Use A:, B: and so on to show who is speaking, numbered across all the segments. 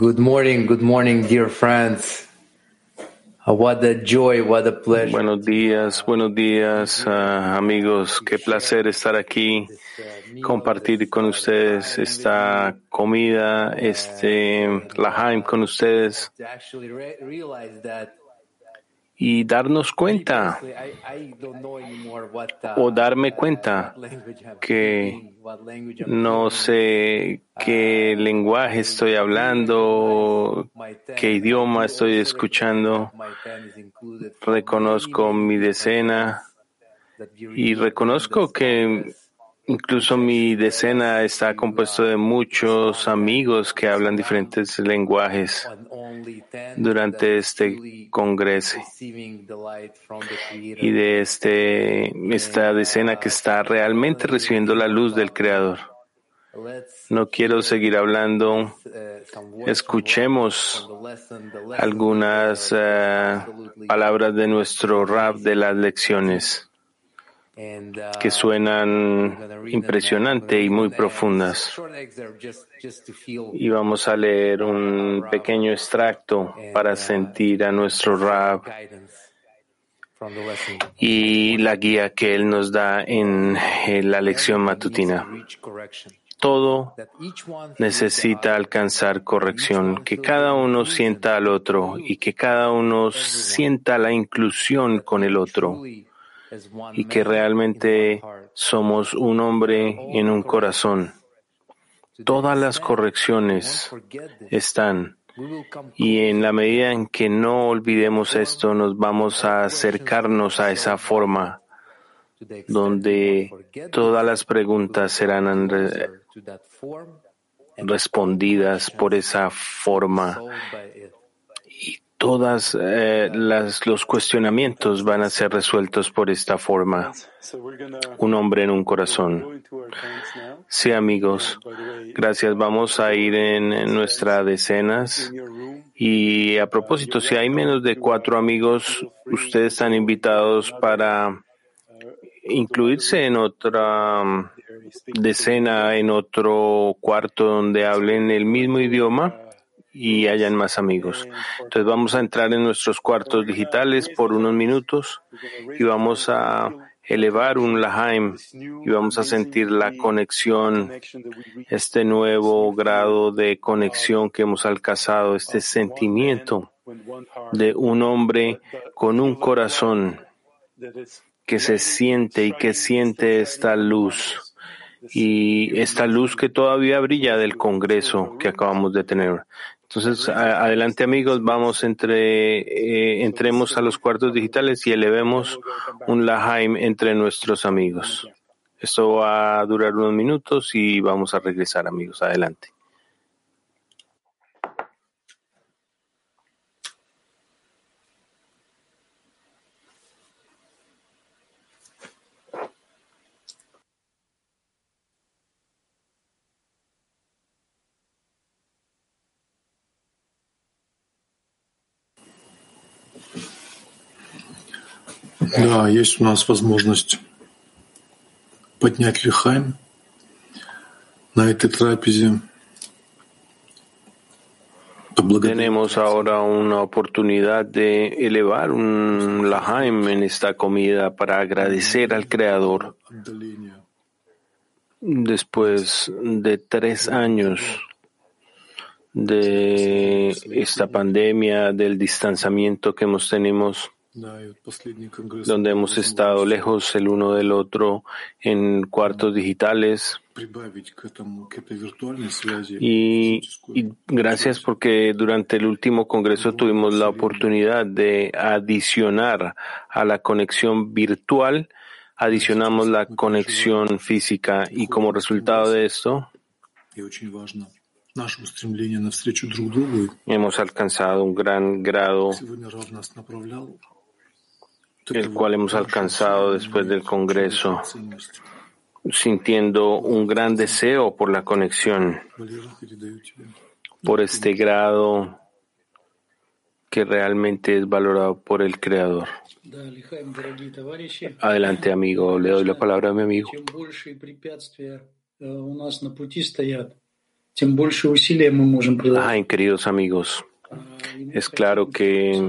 A: Good morning, good morning, dear friends. Uh, what a joy, what a pleasure.
B: Buenos días, buenos días, uh, amigos. Qué placer estar aquí, compartir con ustedes esta comida, este lahaim con ustedes y darnos cuenta o darme cuenta que no sé qué lenguaje estoy hablando, qué idioma estoy escuchando. Reconozco mi decena y reconozco que Incluso mi decena está compuesto de muchos amigos que hablan diferentes lenguajes durante este congreso y de este, esta decena que está realmente recibiendo la luz del Creador. No quiero seguir hablando. Escuchemos algunas uh, palabras de nuestro rap de las lecciones que suenan impresionantes y muy profundas. Y vamos a leer un pequeño extracto para sentir a nuestro Rab y la guía que él nos da en la lección matutina. Todo necesita alcanzar corrección, que cada uno sienta al otro y que cada uno sienta la inclusión con el otro y que realmente somos un hombre en un corazón. Todas las correcciones están. y en la medida en que no olvidemos esto, nos vamos a acercarnos a esa forma donde todas las preguntas serán respondidas por esa forma todas eh, los cuestionamientos van a ser resueltos por esta forma. Un hombre en un corazón. Sí, amigos. Gracias. Vamos a ir en, en nuestras decenas. Y a propósito, si hay menos de cuatro amigos, ustedes están invitados para incluirse en otra um, decena, en otro cuarto donde hablen el mismo idioma y hayan más amigos. Entonces vamos a entrar en nuestros cuartos digitales por unos minutos y vamos a elevar un lahaim y vamos a sentir la conexión, este nuevo grado de conexión que hemos alcanzado, este sentimiento de un hombre con un corazón que se siente y que siente esta luz y esta luz que todavía brilla del Congreso que acabamos de tener. Entonces, adelante amigos, vamos entre, eh, entremos a los cuartos digitales y elevemos un Lahaim entre nuestros amigos. Esto va a durar unos minutos y vamos a regresar amigos. Adelante.
C: есть у нас возможность поднять лихайм на этой трапезе.
B: Tenemos ahora una oportunidad de elevar un lahaim en esta comida para agradecer al Creador. Después de tres años de esta pandemia, del distanciamiento que hemos tenido, donde hemos estado lejos el uno del otro en cuartos digitales. Y, gracias porque durante el último congreso tuvimos la oportunidad de adicionar a la conexión virtual, adicionamos la conexión física y como resultado de esto hemos alcanzado un gran grado el cual hemos alcanzado después del Congreso, sintiendo un gran deseo por la conexión, por este grado que realmente es valorado por el Creador. Adelante, amigo. Le doy la palabra a mi amigo. Ay, queridos amigos, es claro que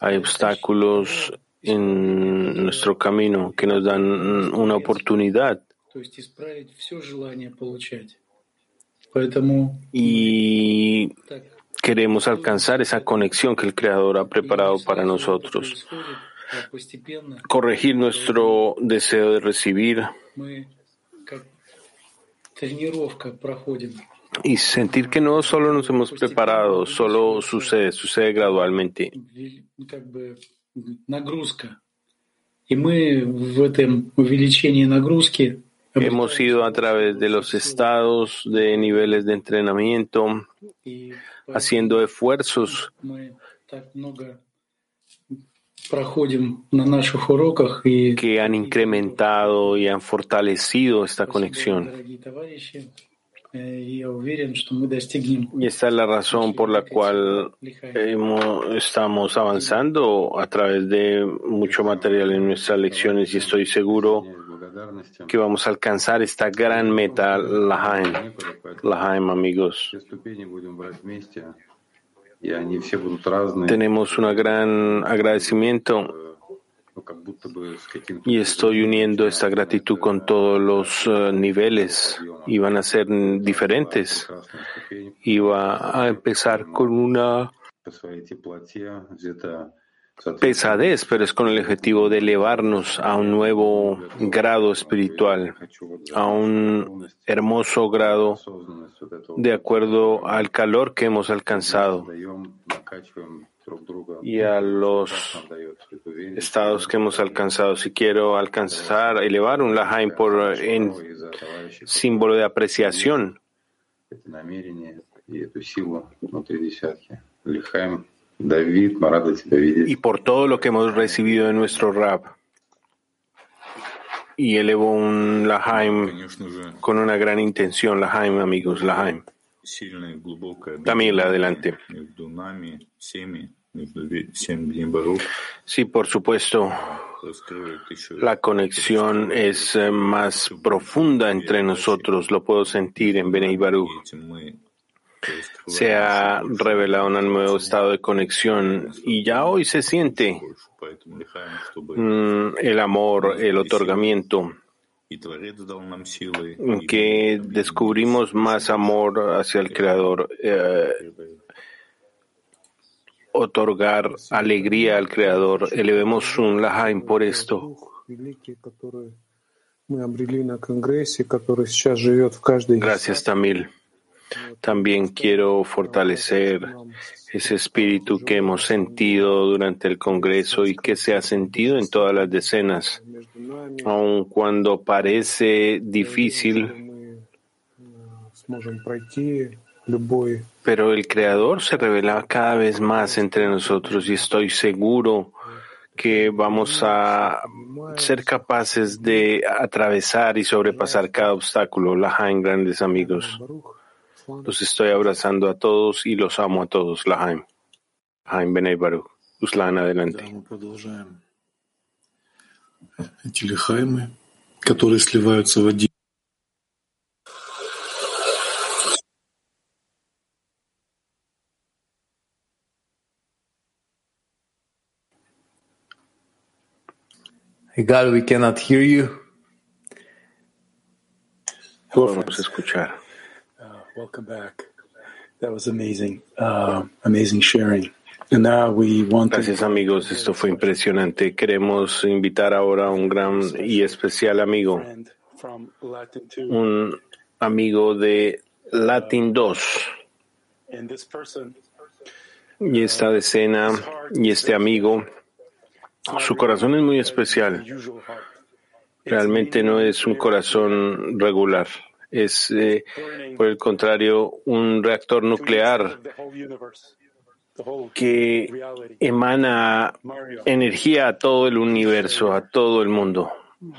B: hay obstáculos en nuestro camino que nos dan una oportunidad. Y queremos alcanzar esa conexión que el Creador ha preparado para nosotros. Corregir nuestro deseo de recibir y sentir que no solo nos hemos preparado, solo sucede, sucede gradualmente. Hemos ido a través de los estados de niveles de entrenamiento, haciendo esfuerzos. que han incrementado y han fortalecido esta conexión. Y esta es la razón por la cual estamos avanzando a través de mucho material en nuestras lecciones y estoy seguro que vamos a alcanzar esta gran meta, Lahaim. Lahaim, amigos. Tenemos un gran agradecimiento y estoy uniendo esta gratitud con todos los eh, niveles y van a ser diferentes. Y va a empezar con una pesadez, pero es con el objetivo de elevarnos a un nuevo grado espiritual, a un hermoso grado de acuerdo al calor que hemos alcanzado. Y a los estados que hemos alcanzado. Si quiero alcanzar, elevar un Lahaim por en símbolo de apreciación. Y por todo lo que hemos recibido en nuestro rap. Y elevo un Lahaim con una gran intención, Lahaim, amigos, Lahaim. También adelante. Sí, por supuesto. La conexión es eh, más profunda entre nosotros, lo puedo sentir en Benei Baruch. Se ha revelado un nuevo estado de conexión y ya hoy se siente mm, el amor, el otorgamiento, que descubrimos más amor hacia el Creador. Eh, otorgar alegría al Creador. Elevemos un Lahaim por esto. Gracias, Tamil. También quiero fortalecer ese espíritu que hemos sentido durante el Congreso y que se ha sentido en todas las decenas, aun cuando parece difícil pero el Creador se revela cada vez más entre nosotros y estoy seguro que vamos a ser capaces de atravesar y sobrepasar cada obstáculo. Lahaim, grandes amigos. Los estoy abrazando a todos y los amo a todos. Lahaim. Lahaim Benei Baruch. Uslan, adelante.
C: которые сливаются в один
A: Gal, we cannot hear you.
B: Podemos escuchar.
D: Uh, welcome back. That was amazing. Uh, amazing sharing. And now we want
B: Gracias amigos, esto fue impresionante. Queremos invitar ahora a un gran y especial amigo, un amigo de Latin 2. Y esta decena y este amigo su corazón es muy especial. Realmente no es un corazón regular. Es, eh, por el contrario, un reactor nuclear que emana energía a todo el universo, a todo el mundo.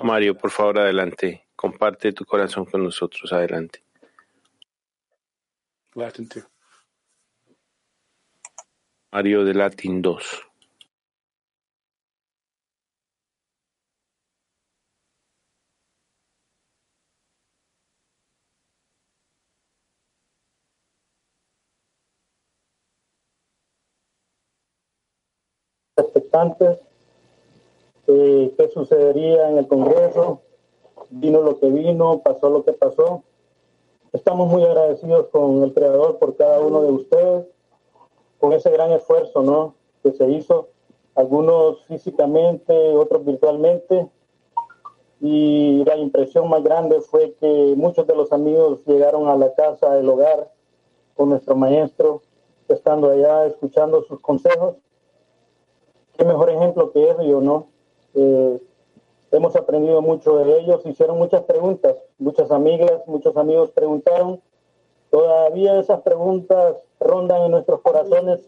B: Mario, por favor, adelante. Comparte tu corazón con nosotros. Adelante. Mario de Latin 2.
E: Expectantes eh, qué sucedería en el Congreso. Vino lo que vino, pasó lo que pasó. Estamos muy agradecidos con el Creador por cada uno de ustedes, con ese gran esfuerzo ¿no? que se hizo, algunos físicamente, otros virtualmente. Y la impresión más grande fue que muchos de los amigos llegaron a la casa, del hogar, con nuestro maestro, estando allá, escuchando sus consejos. Qué mejor ejemplo que ellos, ¿no? Eh, hemos aprendido mucho de ellos, hicieron muchas preguntas, muchas amigas, muchos amigos preguntaron. Todavía esas preguntas rondan en nuestros corazones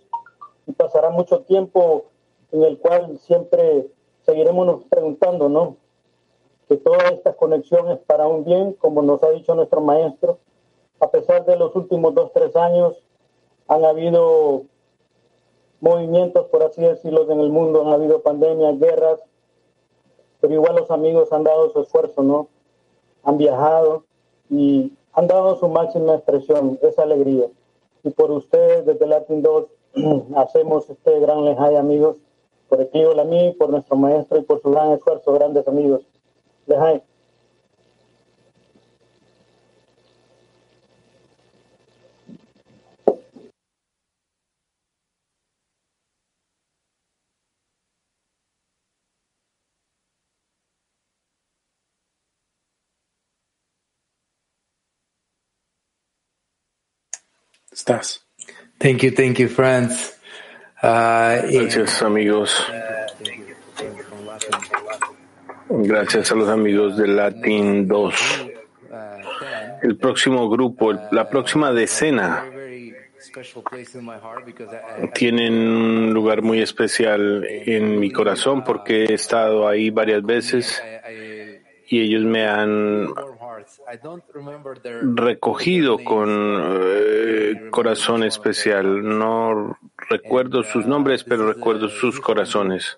E: y pasará mucho tiempo en el cual siempre seguiremos nos preguntando, ¿no? Que todas estas conexiones para un bien, como nos ha dicho nuestro maestro, a pesar de los últimos dos, tres años, han habido movimientos, por así decirlo, en el mundo, han habido pandemias, guerras, pero igual los amigos han dado su esfuerzo, ¿no? Han viajado y han dado su máxima expresión, esa alegría. Y por ustedes, desde Latin 2, hacemos este gran lejay, amigos, por el Clio Lamí, por nuestro maestro y por su gran esfuerzo, grandes amigos. Lejay.
D: Estás.
A: Thank you, thank you, friends. Uh,
B: Gracias, amigos. Gracias a los amigos de Latin 2. El próximo grupo, la próxima decena, tienen un lugar muy especial en mi corazón porque he estado ahí varias veces y ellos me han recogido con eh, corazón especial. No recuerdo sus nombres, pero recuerdo sus corazones.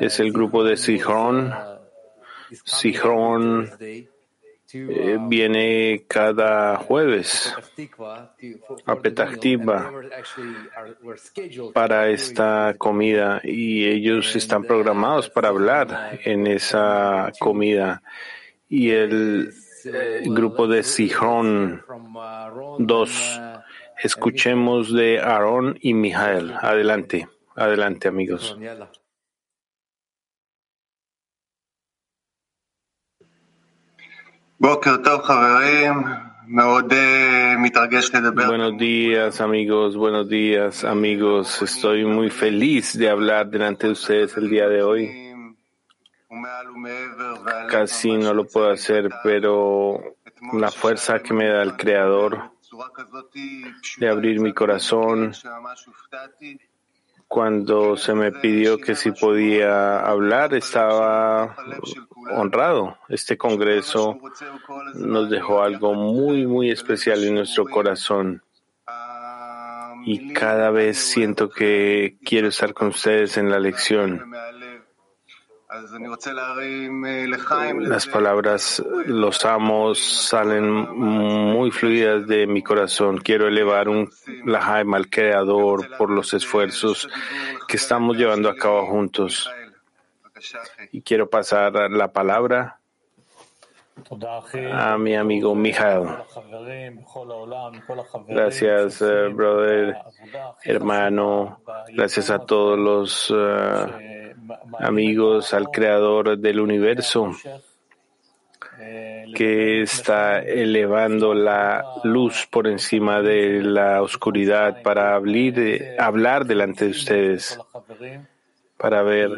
B: Es el grupo de Sihron. Sihron eh, viene cada jueves a Petactiva para esta comida y ellos están programados para hablar en esa comida. Y el grupo de Sihron 2. Escuchemos de Aarón y Mijael. Adelante, adelante amigos. Buenos días amigos, buenos días amigos. Estoy muy feliz de hablar delante de ustedes el día de hoy. Casi no lo puedo hacer, pero la fuerza que me da el Creador de abrir mi corazón cuando se me pidió que si podía hablar, estaba honrado. Este Congreso nos dejó algo muy, muy especial en nuestro corazón. Y cada vez siento que quiero estar con ustedes en la lección. Las palabras los amos salen muy fluidas de mi corazón. Quiero elevar un lahaim al Creador por los esfuerzos que estamos llevando a cabo juntos. Y quiero pasar la palabra a mi amigo Mijael. Gracias, eh, brother, hermano. Gracias a todos los eh, amigos, al creador del universo que está elevando la luz por encima de la oscuridad para hablar delante de ustedes para ver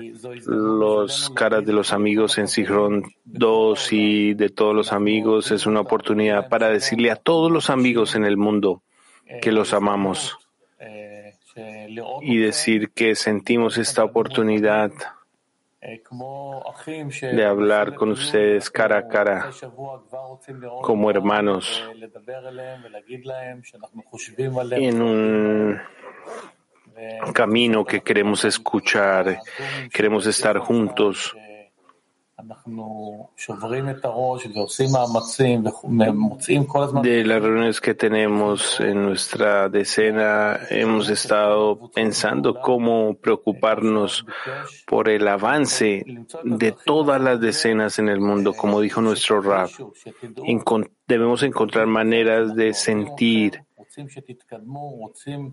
B: los caras de los amigos en Sigrón 2 y de todos los amigos. Es una oportunidad para decirle a todos los amigos en el mundo que los amamos y decir que sentimos esta oportunidad de hablar con ustedes cara a cara como hermanos en un camino que queremos escuchar, queremos estar juntos De las reuniones que tenemos en nuestra decena, hemos estado pensando cómo preocuparnos por el avance de todas las decenas en el mundo, como dijo nuestro Rab. debemos encontrar maneras de sentir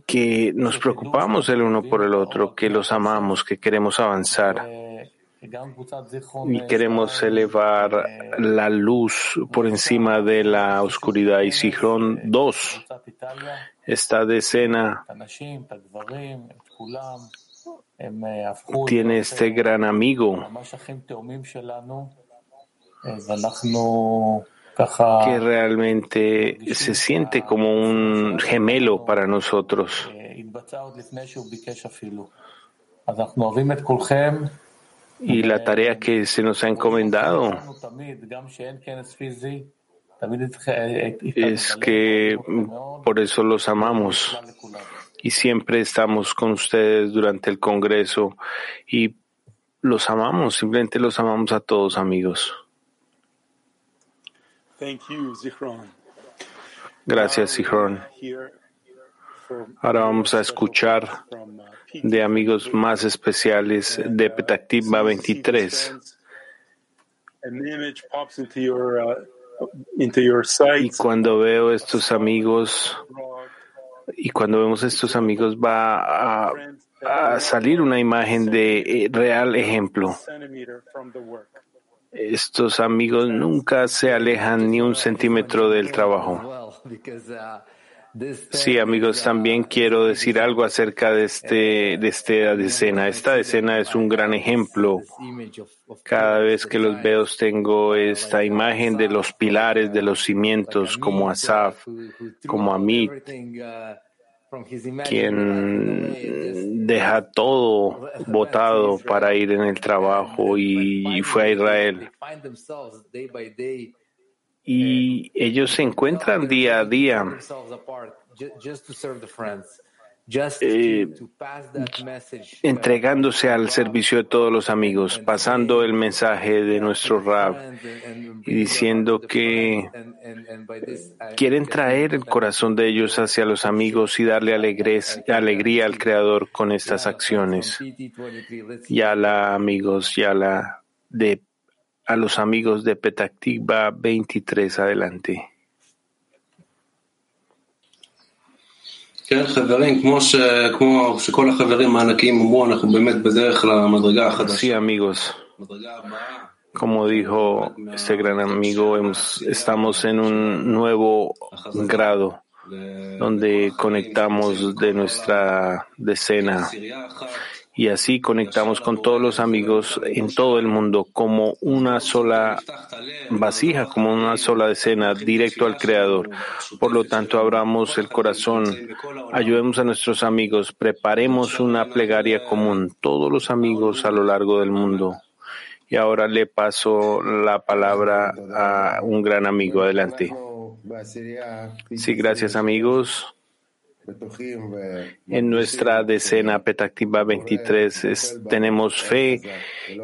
B: que nos preocupamos el uno por el otro, que los amamos, que queremos avanzar y queremos elevar la luz por encima de la oscuridad. Y Sijón 2, esta decena tiene este gran amigo que realmente se siente como un gemelo para nosotros. Y la tarea que se nos ha encomendado es que por eso los amamos y siempre estamos con ustedes durante el Congreso y los amamos, simplemente los amamos a todos amigos. Gracias, Zichron. Ahora vamos a escuchar de amigos más especiales de Petactiva 23. Y cuando veo estos amigos, y cuando vemos estos amigos va a, a salir una imagen de eh, real ejemplo. Estos amigos nunca se alejan ni un centímetro del trabajo. Sí, amigos, también quiero decir algo acerca de, este, de esta decena. Esta decena es un gran ejemplo. Cada vez que los veo tengo esta imagen de los pilares, de los cimientos, como Asaf, como Amit, quien deja todo botado para ir en el trabajo y fue a Israel. Y ellos se encuentran día a día eh, entregándose al servicio de todos los amigos, pasando el mensaje de nuestro Rab y diciendo que quieren traer el corazón de ellos hacia los amigos y darle alegría al Creador con estas acciones. la amigos, la de a los amigos de Petactiva 23 adelante. Sí, amigos. Como dijo este gran amigo, estamos en un nuevo grado donde conectamos de nuestra decena y así conectamos con todos los amigos en todo el mundo como una sola vasija, como una sola decena, directo al Creador. Por lo tanto, abramos el corazón, ayudemos a nuestros amigos, preparemos una plegaria común, todos los amigos a lo largo del mundo. Y ahora le paso la palabra a un gran amigo. Adelante. Sí, gracias amigos. En nuestra decena Petactiva 23 tenemos fe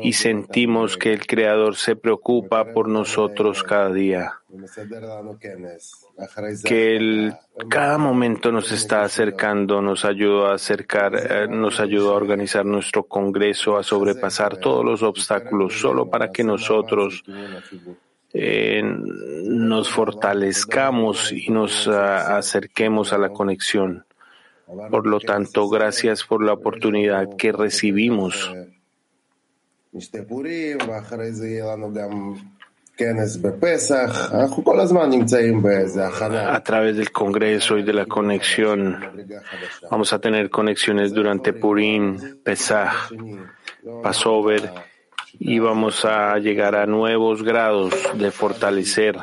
B: y sentimos que el Creador se preocupa por nosotros cada día, que él cada momento nos está acercando, nos ayuda a acercar, eh, nos ayuda a organizar nuestro congreso, a sobrepasar todos los obstáculos, solo para que nosotros eh, nos fortalezcamos y nos ah, acerquemos a la conexión. Por lo tanto, gracias por la oportunidad que recibimos. A través del Congreso y de la conexión, vamos a tener conexiones durante Purim, Pesach, Passover y vamos a llegar a nuevos grados de fortalecer,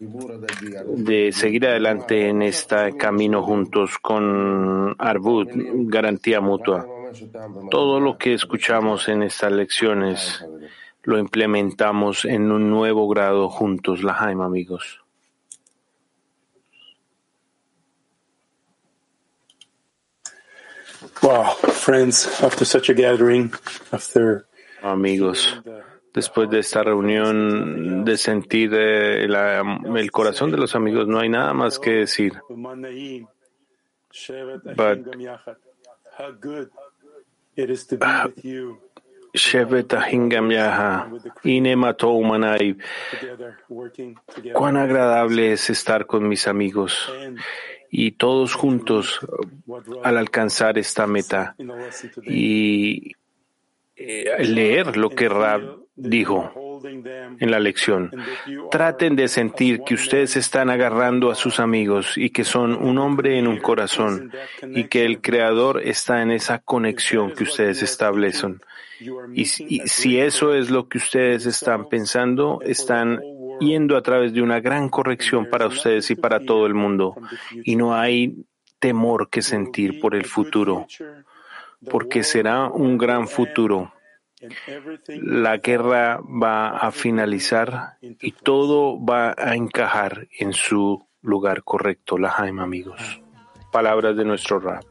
B: de seguir adelante en este camino juntos con Arbut, garantía mutua. Todo lo que escuchamos en estas lecciones lo implementamos en un nuevo grado juntos, la Jaime, amigos.
D: Wow, friends, after such a gathering, after
B: amigos. después de esta reunión, de sentir eh, el corazón de los amigos, no hay nada más que decir. Manai. Cuán agradable es estar con mis amigos y todos juntos al alcanzar esta meta y leer lo que Rab dijo en la lección. Traten de sentir que ustedes están agarrando a sus amigos y que son un hombre en un corazón y que el Creador está en esa conexión que ustedes establecen. Y si, eso es lo que ustedes están pensando, están yendo a través de una gran corrección para ustedes y para todo el mundo. Y no hay temor que sentir por el futuro, porque será un gran futuro la guerra va a finalizar y todo va a encajar en su lugar correcto, la Jaime, amigos. Palabras de nuestro rap.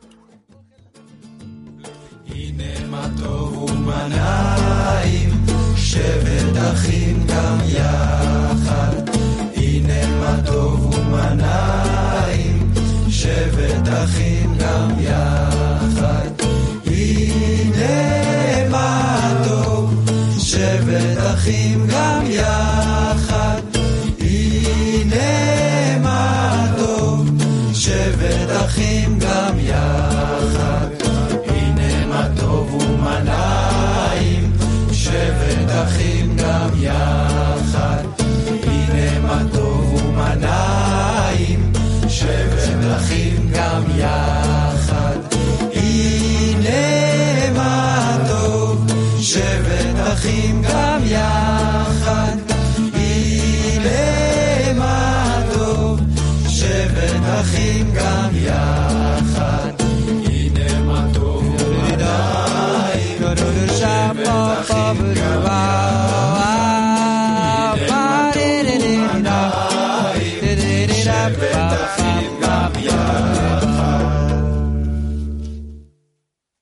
F: שבט אחים גם יחד, הנה מה טוב, שבט אחים